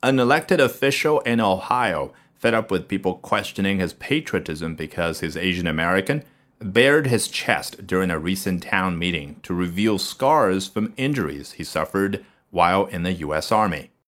An elected official in Ohio, fed up with people questioning his patriotism because he's Asian American, bared his chest during a recent town meeting to reveal scars from injuries he suffered while in the U.S. Army.